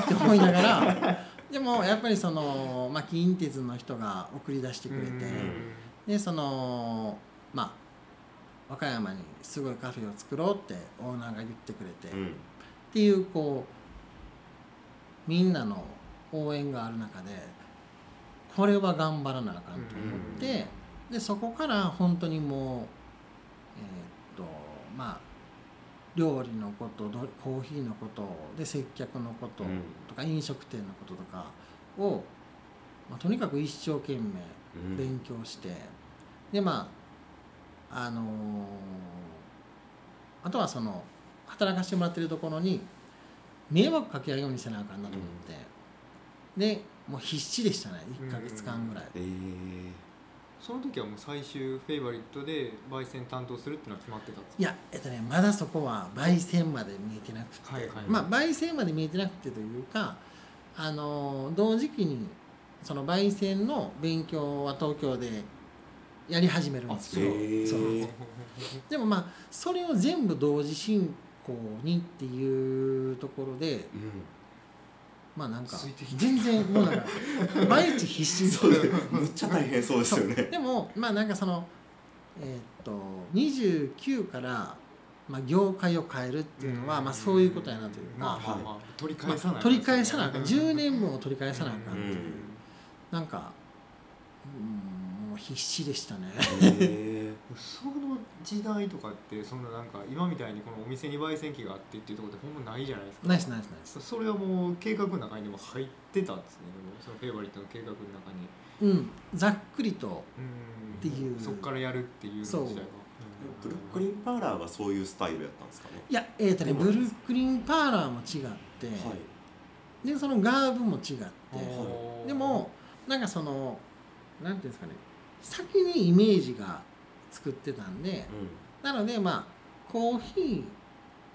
って思いながらでもやっぱりその、まあ、近鉄の人が送り出してくれて、でそのまあ和歌山にすごいカフェを作ろうってオーナーが言ってくれて、っうん。ていうこうみんなの応援がある中でこれは頑張らなあかんと思って、でそこから本当にもうえーっとまあ料理のことどコーヒーのことで接客のことうん。とか飲食店のこととかを、まあ、とにかく一生懸命うん。勉強して、でまああのーあとはその働かせてもらってるところに迷惑かけないようにせなあかんなと思って、でもう必死でしたね。1ヶ月間ぐらい、えーその時はもう最終フェイバリットで焙煎担当するっていうのは決まってたんですいやえっとねまだそこは焙煎まで見えてなくて、はいはいまあ焙煎まで見えてなくてというかあのー同時期にその焙煎の勉強は東京でやり始めるんですけど、でもまあそれを全部同時進行にっていうところでうんまあなんか全然もうなんか 毎日必死に。そうですむっちゃ大変そうですよね。でもまあなんかそのえーっと29から、まあ、業界を変えるっていうのは、まあ、そういうことやなという。か、取り返さない、取り返さなあかん。うん10年分を取り返さなあかん。っていう、うん。なんかうんもう必死でしたね。へその時代とかってそんななんか今みたいにこのお店に焙煎機があってっていうところってほんまないじゃないですか。ナイスナイスナイスそそれはもう計画の中にでも入ってたんですね。でもそのフェイバリットの計画の中に。うんざっくりとうんっていう。そっからやるっていうそう時代が。ーブルックリンパーラーがそういうスタイルやったんですか？ねいやえーっとねブルックリンパーラーも違って、はい。でそのガーブも違って、でもなんかそのなんていうんですかね先にイメージが作ってたんでなのでまあコーヒ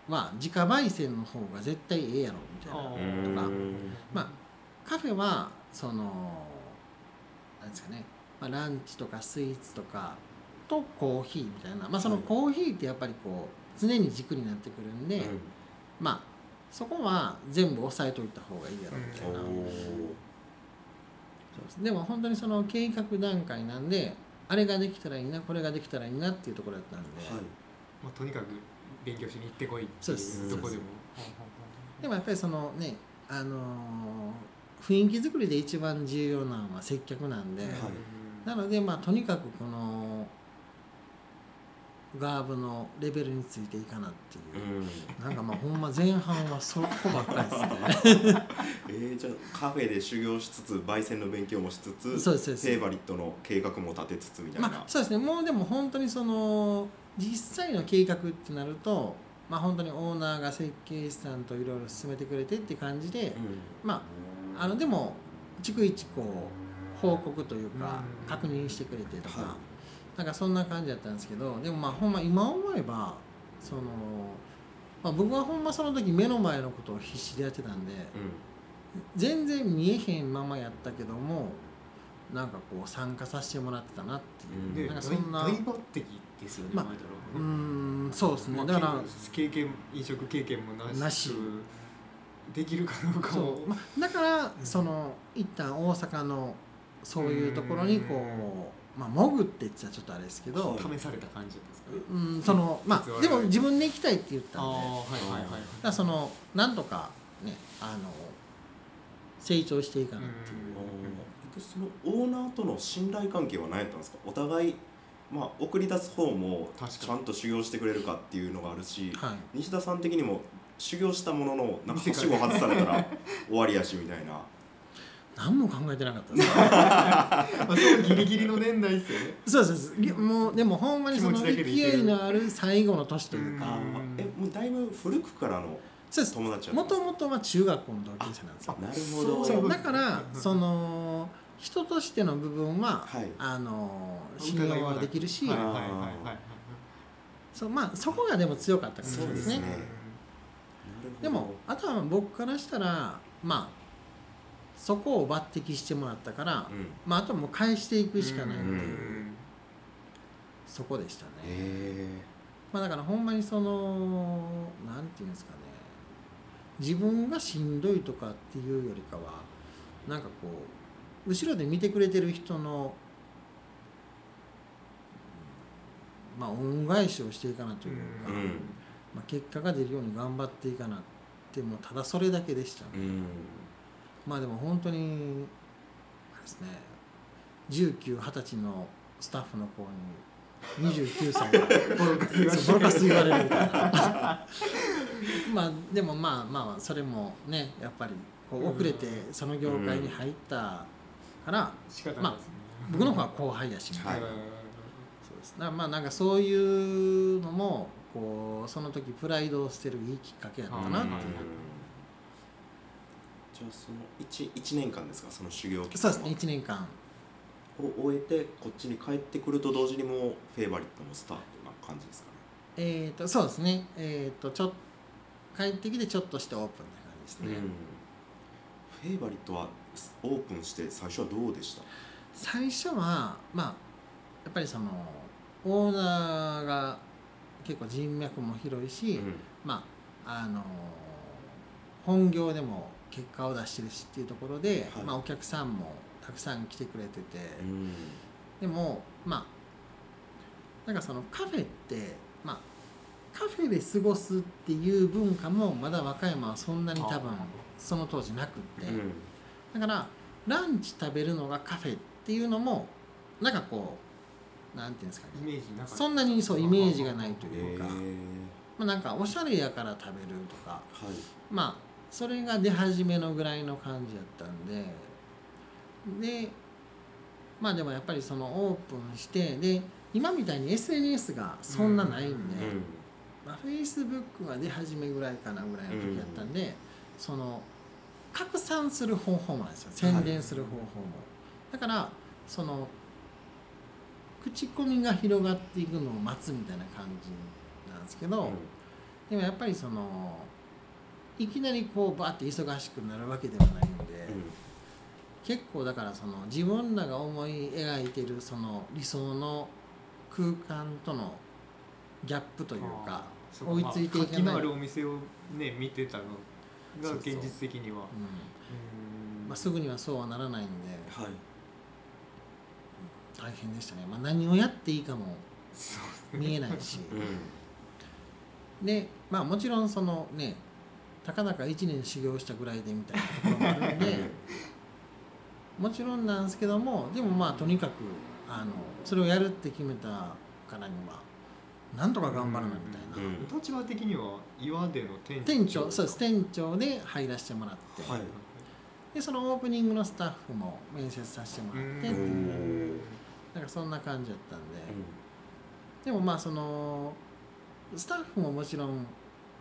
ーは自家焙煎の方が絶対ええやろみたいな。とかまあカフェはそのなんですかね、まあ、ランチとかスイーツとかとコーヒーみたいな、まあ、そのはい。コーヒーってやっぱりこう常に軸になってくるんで、うん。まあそこは全部押さえといた方がいいやろみたいな、うです。でも本当にその計画段階なんであれができたらいいなこれができたらいいなっていうところだったんで、はい。まあ、とにかく勉強しに行ってこいってそうでいす。うどこでも。でもやっぱりそのねあのー雰囲気作りで一番重要なのは接客なんで、はい。なのでまあとにかくこのガーブのレベルについていかなっていう。う、ん。なんかまあほんま前半はそこばっかりですね。えー、じゃあカフェで修行しつつ焙煎の勉強もしつつそうですそうです。フェイバリットの計画も立てつつみたいな、まあそうですね。もうでも本当にその実際の計画ってなるとまあ本当にオーナーが設計士さんといろいろ進めてくれてって感じで、うん。まああのでも逐一こう報告というかうん確認してくれてとか、はなんかそんな感じだったんですけどでもまあほんま今思えばその、まあ、僕はほんまその時目の前のことを必死でやってたんでう全然見えへんままやったけどもなんかこう参加させてもらってたなっていう、でなんかそんな大大抜擢ですよね、まあ前だうんそうですね。まあだから経験飲食経験もなし。なし。できるかどうかそもう、まあ、だからその一旦大阪のそういうところにこう、まあ、潜って言っちゃちょっとあれですけど、試された感じですか？ねうん、そのまあでも自分で行きたいって言ったんではいはいはいはい。だからそのなんとかねあの成長していかなっていう、ん。そのオーナーとの信頼関係は何やったん。ですかお互い、まあ、送り出す方も確かにちゃん。と修行してくれるかっていうのがあるしはい西田さん。的にも修行したもののなん。かはしご外されたら終わりやしみたいな何も考えてなかった。で すまあそれギリギリの年代ですよね。そうですもう。でもほんまにその勢いのある最後の年というか。うん。えもうだいぶ古くからのそうです。友達もともとは中学校の同級生なんですよ。なるほど。だからうんその人としての部分は、はい。あの信用はできるし、はいはいはいはいはい。そうまあそこがでも強かったかもしれないですね。ね。でもあとは僕からしたらまあそこを抜擢してもらったから、うん。まあ、あとはもう返していくしかないっていう、うん。そこでしたね、へまあ、だからほんまにそのなんていうんですかね。自分がしんどいとかっていうよりかはなんかこう後ろで見てくれてる人のうんまあ恩返しをしていかなというか、うん。まあ、結果が出るように頑張っていかなってもうただそれだけでしたね、えうんまあでも本当にあれですね1920歳のスタッフの子に29歳が ボロカスボロカス言われるみたいな。まあでもまあまあそれもねやっぱりこう遅れてその業界に入ったから仕方ないですね。僕の方が後輩やしみたいな、はい。そうです。だからまあなんかそういうのもこうその時プライドを捨てるいいきっかけやったなっていう、はいじゃあその 1, 一年間ですか？その修行期間そうですね1年間。を終えてこっちに帰ってくると同時にもうフェイバリットもスタートな感じですかね？えっ、とそうですね。えっ、とちょっ帰ってきてちょっとしてオープンな感じですね、フェイバリットはオープンして最初はどうでした？最初はまあやっぱりそのオーナーが結構人脈も広いし、うん。まああの本業でも結果を出してるしっていうところで、はい。まあ、お客さんもたくさん来てくれてて、うん。でもまあなんかそのカフェってまあカフェで過ごすっていう文化もまだ和歌山はそんなに多分その当時なくって、うん。だからランチ食べるのがカフェっていうのもなんかこうなんていうんですかね。そんなにそうイメージがないとえいうか、ー。まあ、なんかおしゃれやから食べるとか。はい。まあそれが出始めのぐらいの感じやったんで。でまあでもやっぱりそのオープンしてで今みたいに SNS がそんなないんで、うん。まあ、Facebook が出始めぐらいかなぐらいの時やったんで、その拡散する方法もなんですよ。宣伝する方法も、だからその口コミが広がっていくのを待つみたいな感じなんですけど、でもやっぱりそのいきなりこうバーって忙しくなるわけではないんで、結構だからその自分らが思い描いてるその理想の空間とのギャップというか追いついていけない活気のあるお店をね見てたのが現実的には。うん。うん。まあ、すぐにはそうはならないんで。はい。大変でしたね、まあ、何をやっていいかも見えないし。うん。でまあもちろんそのねたかだか1年修行したぐらいでみたいなところもあるんで もちろんなんですけどもでもまあとにかくあのそれをやるって決めたからにはなんとか頑張らなみたいな、うん。立場的には岩での店長。店長そうです。店長で入らせてもらって、はい。でそのオープニングのスタッフも面接させてもらってっていう。うん。なんかそんな感じだったんで、でもまあそのスタッフももちろん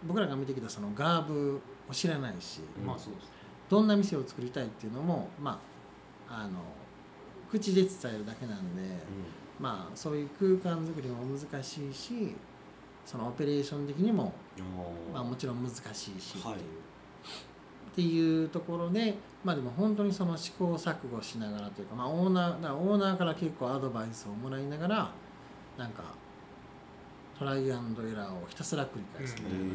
僕らが見てきたそのガーブを知らないし、うん。まあそうですどんな店を作りたいっていうのもまああの口で伝えるだけなんで、まあそういう空間作りも難しいしそのオペレーション的にも、まあ、もちろん難しいしっていう,、はい。っていうところでまあでも本当にその試行錯誤しながらというか、まあ、オーナーだからオーナーから結構アドバイスをもらいながらなんかトライアンドエラーをひたすら繰り返す。みたいな。へめっ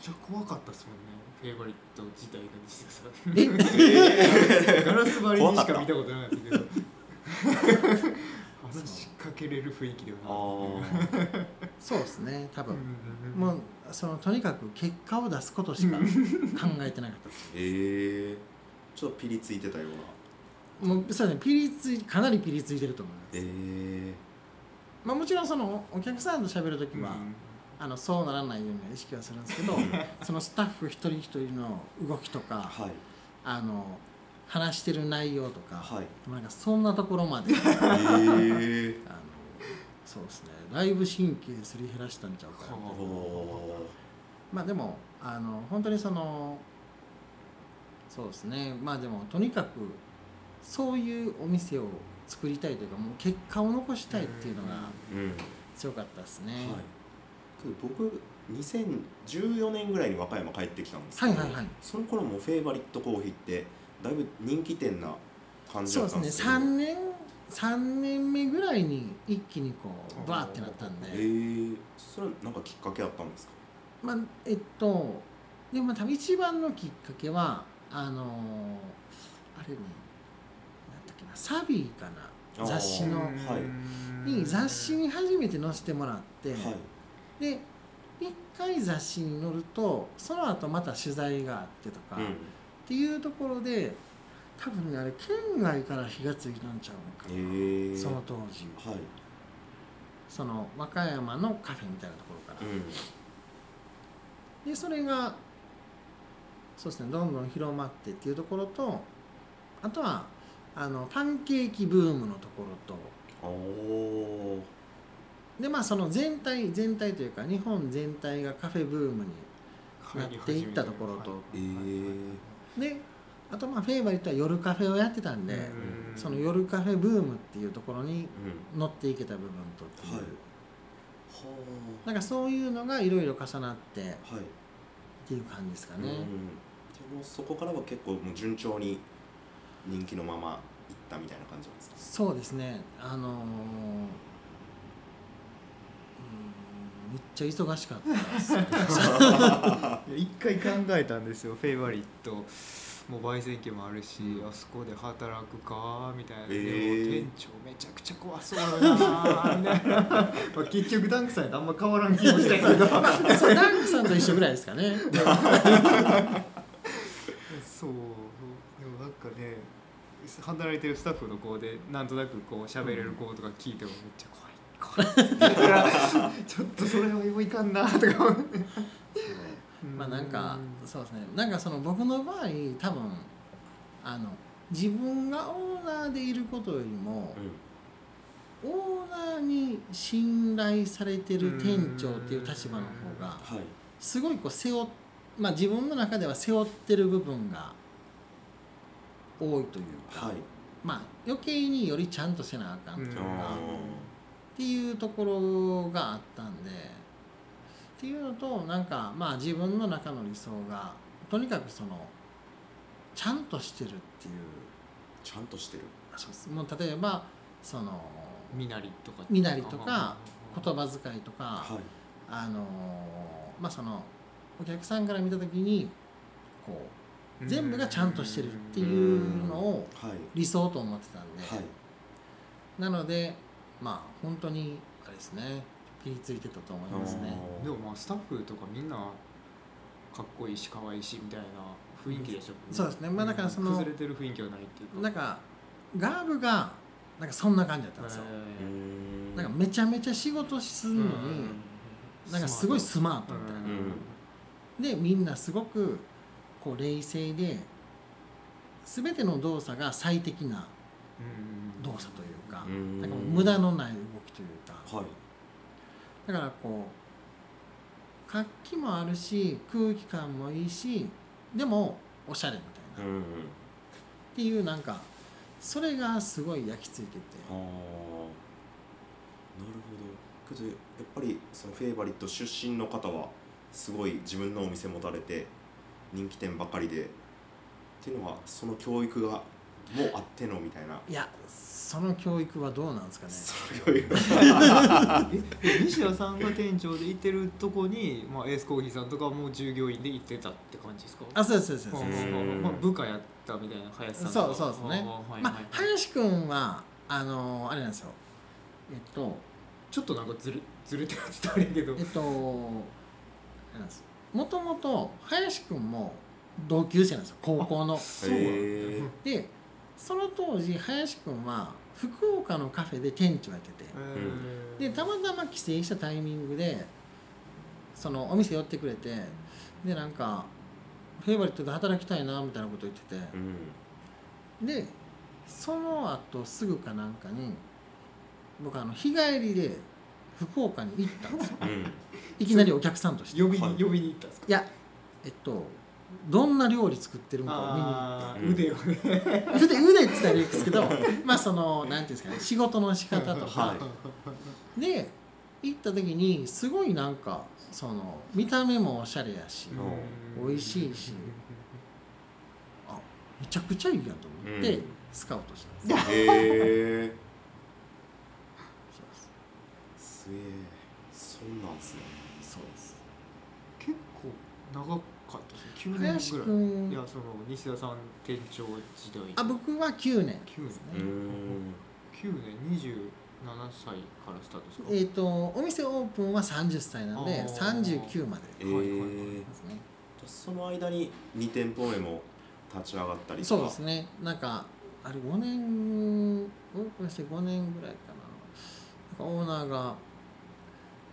ちゃ怖かったっすもんね。フェイバリット自体が西田さん。ガラス張りにしか見たことなかったけど。話しかけれる雰囲気ではなかったあそうですね。多分、うんもうそのとにかく結果を出すことしか 考えてなかったです。ーへえちょっとピリついてたような。もうそうですね。ピリついかなりピリついてると思います、へえまあ、もちろんそのお客さんと喋る時は、うん。あのそうならないようには意識はするんですけど そのスタッフ一人一人の動きとかはい。あの話してる内容とか、はい。なんかそんなところまで。あのそうですね。だいぶ神経すり減らしたんちゃうかなまあでもあの本当にそのそうですね。まあでもとにかくそういうお店を作りたいというかもう結果を残したいっていうのが強かったですね、はい。けど僕2014年ぐらいに和歌山帰ってきたんですけど、はいはいはい。その頃もフェイバリットコーヒーってだいぶ人気店な感じそうですねだったんですけど。3年三年目ぐらいに一気にこうバーってなったんで、え。ー、それはなんかきっかけあったんですか？まあえっとでも多分一番のきっかけはあのあれねサビーかな雑誌の。はい。に雑誌に初めて載せてもらって、はい。で一回雑誌に載るとその後また取材があってとか、うん。っていうところで多分ねあれ県外から火がついたんちゃうかえな、ー、その当時。はい。その和歌山のカフェみたいなところから、うん。でそれがそうですねどんどん広まってっていうところとあとはあのパンケーキブームのところと。おおでまあその全体全体というか日本全体がカフェブームになっていったところと、えー、であとまあフェイバリットは夜カフェをやってたんで、その夜カフェブームっていうところにうん。乗っていけた部分とっていう、はい。はなんかそういうのがいろいろ重なって。はい。ていう感じですかね、うん、でもそこからは結構もう順調に人気のままいったみたいな感じなんですか？そうですね。あのーうーんめっちゃ忙しかった 一回考えたんですよ。フェイバリットもう焙煎機もあるし、あそこで働くかみたいな、えー。でも店長めちゃくちゃ怖そうだなみたいな。まあ結局ダンクさんとあんま変わらん気もしたけど。そうダンクさんと一緒ぐらいですかねそうでもなんかね働いてるスタッフの子でなんとなくこう喋れる子とか聞いてもめっちゃ怖い。ちょっとそれはいかんなとかまあなんかそうですね。なんかその僕の場合多分あの自分がオーナーでいることよりもうんオーナーに信頼されてる店長っていう立場の方がはい。すごいこう背負っまあ自分の中では背負ってる部分が多いというか、はい。まあ余計によりちゃんとせなあかんというか、うん。っていうところがあったんでっていうのとなんかまあ自分の中の理想がとにかくそのちゃんとしてるっていう。ちゃんとしてる。そうです。もう例えばその身なりとか。身なりとか言葉遣いとか、はい。あのまあそのお客さんから見た時にこう全部がちゃんとしてるっていうのをはい。理想と思ってたんで、はい。なのでまあ本当にあれですね。ピリついてたと思いますね。でもまあスタッフとかみんなかっこいいし可愛いしみたいな雰囲気でしょ。そうですね。まあだからその崩れてる雰囲気はないっていうか。なんかガーブがなんかそんな感じだったんですよ。なんかめちゃめちゃ仕事するのに、なんかすごいスマートみたいな。でみんなすごくこう冷静で全ての動作が最適な動作というかなん。か無駄のない動きというか。はい。だからこう活気もあるし空気感もいいしでもおしゃれみたいな、っうん。ていうなんかそれがすごい焼き付いてて。ああなるほど。けどやっぱりそのフェイバリット出身の方はすごい自分のお店持たれて人気店ばかりでっていうのはその教育がもあってのみたいな。いやその教育はどうなんですかね。その教育。え西田さんが店長で行ってるとこに、まあ、エースコーヒーさんとかも従業員で行ってたって感じですか？あそうですそうですそううんです。うん。まあ、部下やったみたいな林さんとか。そうそうですね。ああはいまあはい。林くんはあのあれなんですよ。えっとちょっとなんかずれずれてますってあれやけど。えっとあれなんです？もともと林くんも同級生なんですよ高校の。そでその当時林くんは福岡のカフェで店長やってて。えー。でたまたま帰省したタイミングでそのお店寄ってくれてでなんかフェイバリットで働きたいなみたいなこと言ってて。うん。でその後すぐかなんかに僕あの日帰りで福岡に行ったんですよ。うん。いきなりお客さんとして。呼びに、はい。呼びに行ったんですか？いやえっとどんな料理作ってるのかを見に行あうんー腕を。ねって腕腕って言ったらいいですけどまあそのなんていうんですかね仕事の仕方とか、はい。で行った時にすごいなんかその見た目もおしゃれやし、うん。美味しいしあめちゃくちゃいいやんと思って、うん。スカウトしたんですへえすげえそんなんすね。そうです。結構長かったですね。9年林ぐらい。君いやその西田さん店長時代あ僕は9年9年ですね、うー。ん9年27歳からスタートですか？えっ、とお店オープンは30歳なんであー。39まで。えはいはい。はいーですねじゃあその間に2店舗目も立ち上がったりとか？そうですね。なんかあれ5年オープンして5年ぐらいかな。なんかオーナーが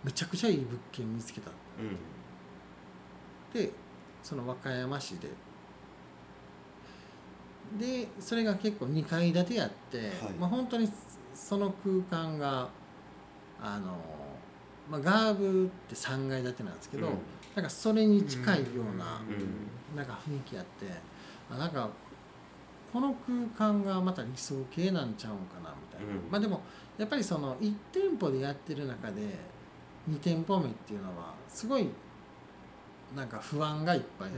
めちゃくちゃいい物件見つけた。うん。でその和歌山市で。でそれが結構2階建てやって、はい。まあ本当にその空間があの、まあ、ガーブって3階建てなんですけど、うん。なんかそれに近いような、うん。なんか雰囲気あってあなんかこの空間がまた理想系なんちゃうんかなみたいな、うん。まあでもやっぱりその1店舗でやってる中で2店舗目っていうのはすごいなんか不安がいっぱいあっ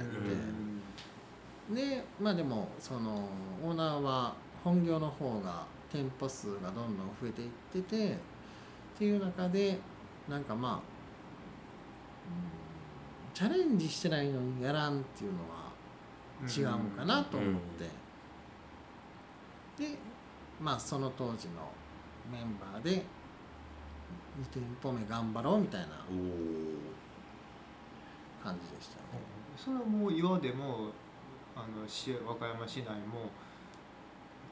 て、でまあでもそのオーナーは本業の方が店舗数がどんどん増えていっててっていう中でなんかまあチャレンジしてないのにやらんっていうのは違うんかなと思って、でまあその当時のメンバーで2店舗目頑張ろうみたいな感じでしたね。それはもう岩でもあの市和歌山市内も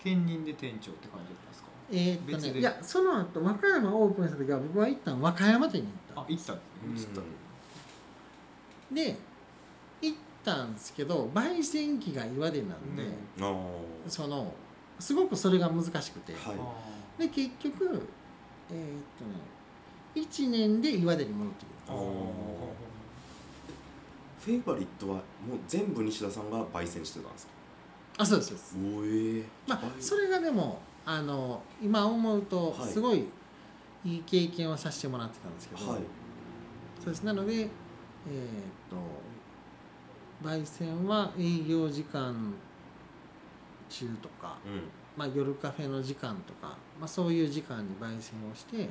兼任で店長って感じだったんですか？えーっとねいやその後和歌山オープンした時は僕は一旦和歌山店に行ったあ行ったんですね。うん。で行ったんですけど焙煎機が岩手なんで、そのすごくそれが難しくて、はい。あで結局えーっとね1年で岩手に戻ってくる。フェイバリットはもう全部西田さんが焙煎してたんですか？あそうですそうです。おえまあそれがでもあの今思うとはい。すごいいい経験をさせてもらってたんですけど、はい。そうです。なのでえーっと焙煎は営業時間中とか、うん。まあ、夜カフェの時間とか、まあ、そういう時間に焙煎をしてうん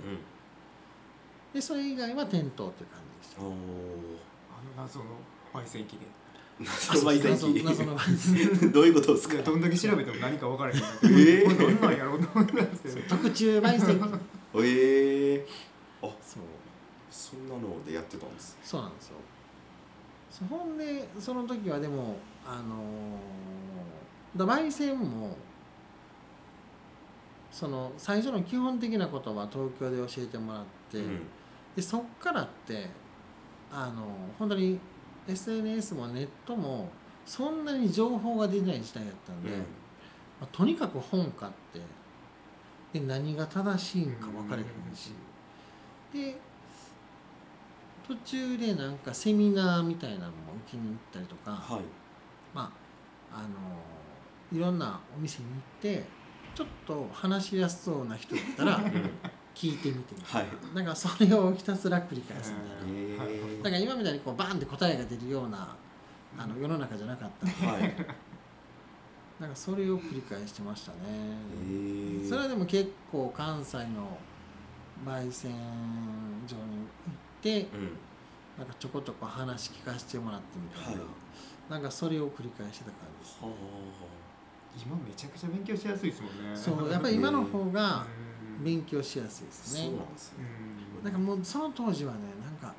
でそれ以外は店頭っていう感じでしたおおあの謎の焙煎機で。謎の焙煎機。謎謎の焙煎 どういうことですか？どんだけ調べても何か分からへんなえー。どんなんやろうと思ったんですけど特注焙煎機。ええあそう。そんなのでやってたんです。そうなんですよ。ほんでその時はでもあのーだ焙煎もその最初の基本的なことは東京で教えてもらって、うんでそっからってあの本当に SNS もネットもそんなに情報が出ない時代やったんで、うん。まあ、とにかく本買ってで何が正しいんか分かれへんし、で途中でなんかセミナーみたいなのも受けに行ったりとか、はい。まああのいろんなお店に行ってちょっと話しやすそうな人だったらうん聞いてみてみたいな,、はい。なんかそれをひたすら繰り返すみたいな。えだから今みたいにこうバーンって答えが出るようなあの世の中じゃなかったんで。えはい。なんかそれを繰り返してましたね、ええそれはでも結構関西の焙煎所に行ってうん。なんかちょこちょこ話聞かせてもらってみたいな、はい。なんかそれを繰り返してた感じです。は今めちゃくちゃ勉強しやすいですもんね。そうやっぱり今の方がうん勉強しやすいであすね。そうなんですねうんなんかもうその当時はねなんか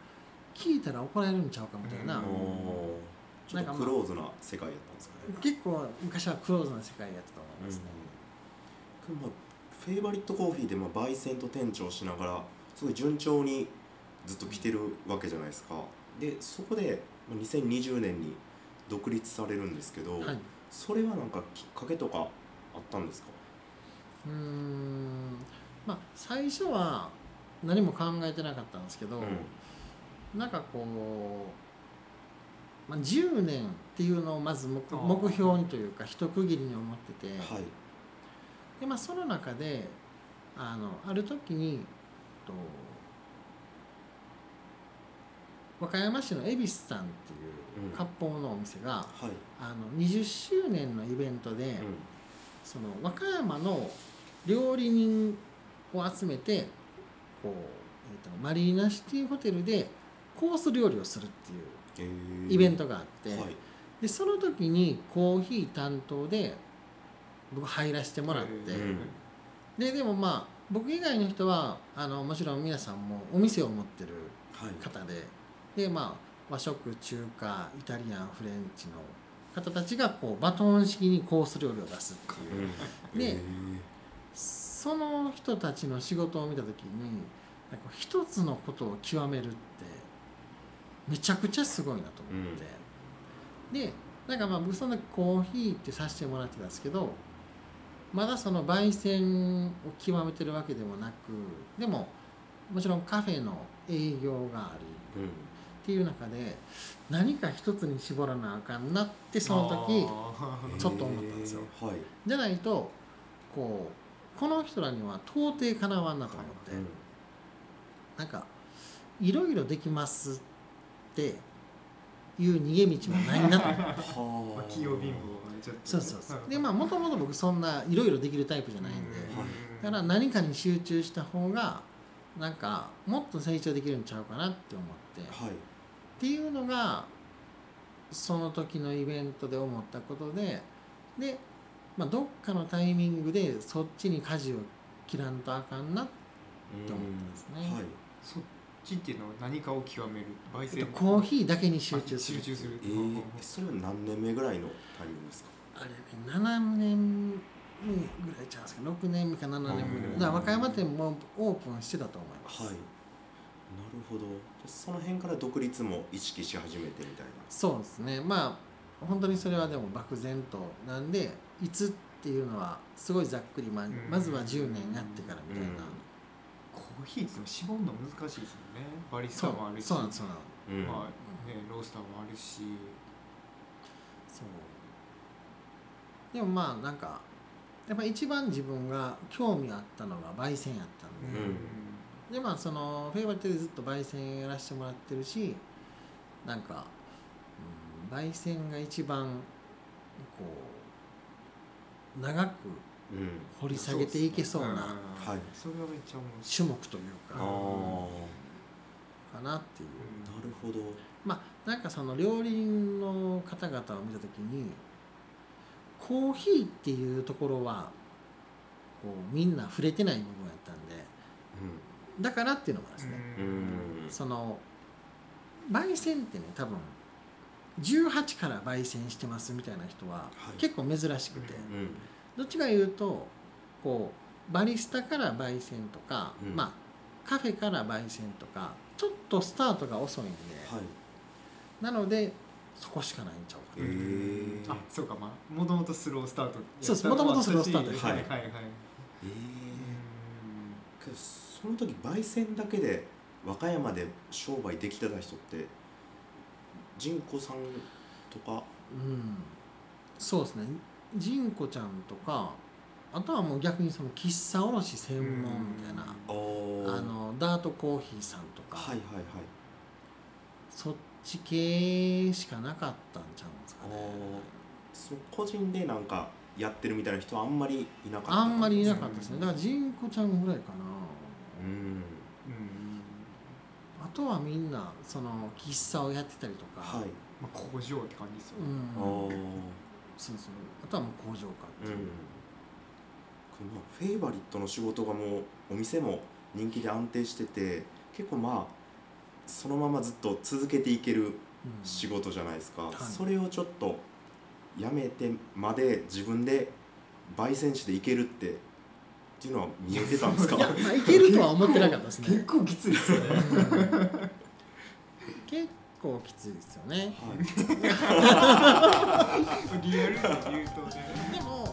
聞いたら怒られるんちゃうかみたいな、ちょっとクローズな世界やったんですかね。結構昔はクローズな世界やったと思いますね、フェイバリットコーヒーでまあ焙煎と店長しながらすごい順調にずっと来てるわけじゃないですか。でそこでまあ2020年に独立されるんですけど、はい。それはなんかきっかけとかあったんですか？うーんまあ最初は何も考えてなかったんですけど、うん。なんかこう、まあ、10年っていうのをまず目標にというか一区切りに思ってて、はい。でまあ、その中であのある時にと和歌山市の恵比寿さんっていううん。割烹のお店が、はい。あの20周年のイベントで、うん。その和歌山の料理人を集めてこう、えー、とマリーナシティホテルでコース料理をするっていうえー。イベントがあって、はい。でその時にコーヒー担当で僕入らせてもらって、うん。ででもまあ僕以外の人はあのもちろん皆さんもお店を持ってるはい。方ででまあ和食中華イタリアンフレンチの方たちがこうバトン式にコース料理を出すっていう。うん。でえその人たちの仕事を見た時になんか一つのことを極めるってめちゃくちゃすごいなと思って、でなんかまあ僕その時コーヒーってさせてもらってたんですけどまだその焙煎を極めてるわけでもなくでももちろんカフェの営業がありーうん。っていう中で何か一つに絞らなあかんなってその時ちょっと思ったんですよ。えー。はい。じゃないとこうこの人らには到底かなわんなと思って、うん。なんかいろいろできますっていう逃げ道はないなと。思ってそうそうそう。でまあもともと僕そんないろいろできるタイプじゃないんで、だから何かに集中した方がなんかもっと成長できるんちゃうかなって思って。はい。っていうのがその時のイベントで思ったことでで、まあ、どっかのタイミングでそっちに舵を切らんとあかんなって思ったんですね。はい。そっちっていうのは何かを極める焙えっ煎とコーヒーだけに集中する集中するえー、それは何年目ぐらいのタイミングですか？あれね7年目ぐらいちゃうんですか？6年目か7年目ぐらい。うん。だから和歌山店もオープンしてたと思います、はい。なるほど。でその辺から独立も意識し始めてみたいな。そうですね。まあ本当にそれはでも漠然となんでいつっていうのはすごいざっくりまん。まずは10年やってからみたいな、コーヒーって絞るの難しいですよね。バリスタもあるし。そうなんそうなんまあねロースターもあるし。そう。でもまあなんかやっぱ一番自分が興味あったのが焙煎やったんで、うん。でまあそのフェイバリットでずっと焙煎やらせてもらってるしなんか、うん、焙煎が一番こう長くうん。掘り下げていけそうなはいはい。それはめっちゃ面白い。種目というか。なかなっていう。るほど。まあなんかその料理人の方々を見た時にコーヒーっていうところはこうみんな触れてない部分やったんでだからっていうのもあるんですね、その焙煎ってね多分18から焙煎してますみたいな人ははい。結構珍しくて、うんどっちかいうとこうバリスタから焙煎とか、うん。まあカフェから焙煎とかちょっとスタートが遅いんで、はい。なのでそこしかないんちゃうかへな、えあそうかまあもともとスロースタートそうです元々スロースタートはい。はいはいはい。ええその時焙煎だけで和歌山で商売できてた人って仁子さんとか？うん。そうですね。仁子ちゃんとかあとはもう逆にその喫茶卸専門みたいな、あー。あのダートコーヒーさんとか、はいはいはい。そっち系しかなかったんちゃうんですかね。その個人でなんかやってるみたいな人はあんまりいなかったあんまりいなかったですね。だから仁子ちゃんぐらいかな。うんとはみんなその喫茶をやってたりとか、はい。まあ工場って感じですようね。んあー。そうそうあとはもう工場かっていう、うん。これまあフェイバリットの仕事がもうお店も人気で安定してて結構まあそのままずっと続けていけるうん仕事じゃないですか、い。それをちょっとやめてまで自分で焙煎士でいけるってっていうのは見えてたんですか？いや、まあ、いけるとは思ってなかったですね。結構きついですよね。結構きついですよね。はい。リアルに言うとね。でも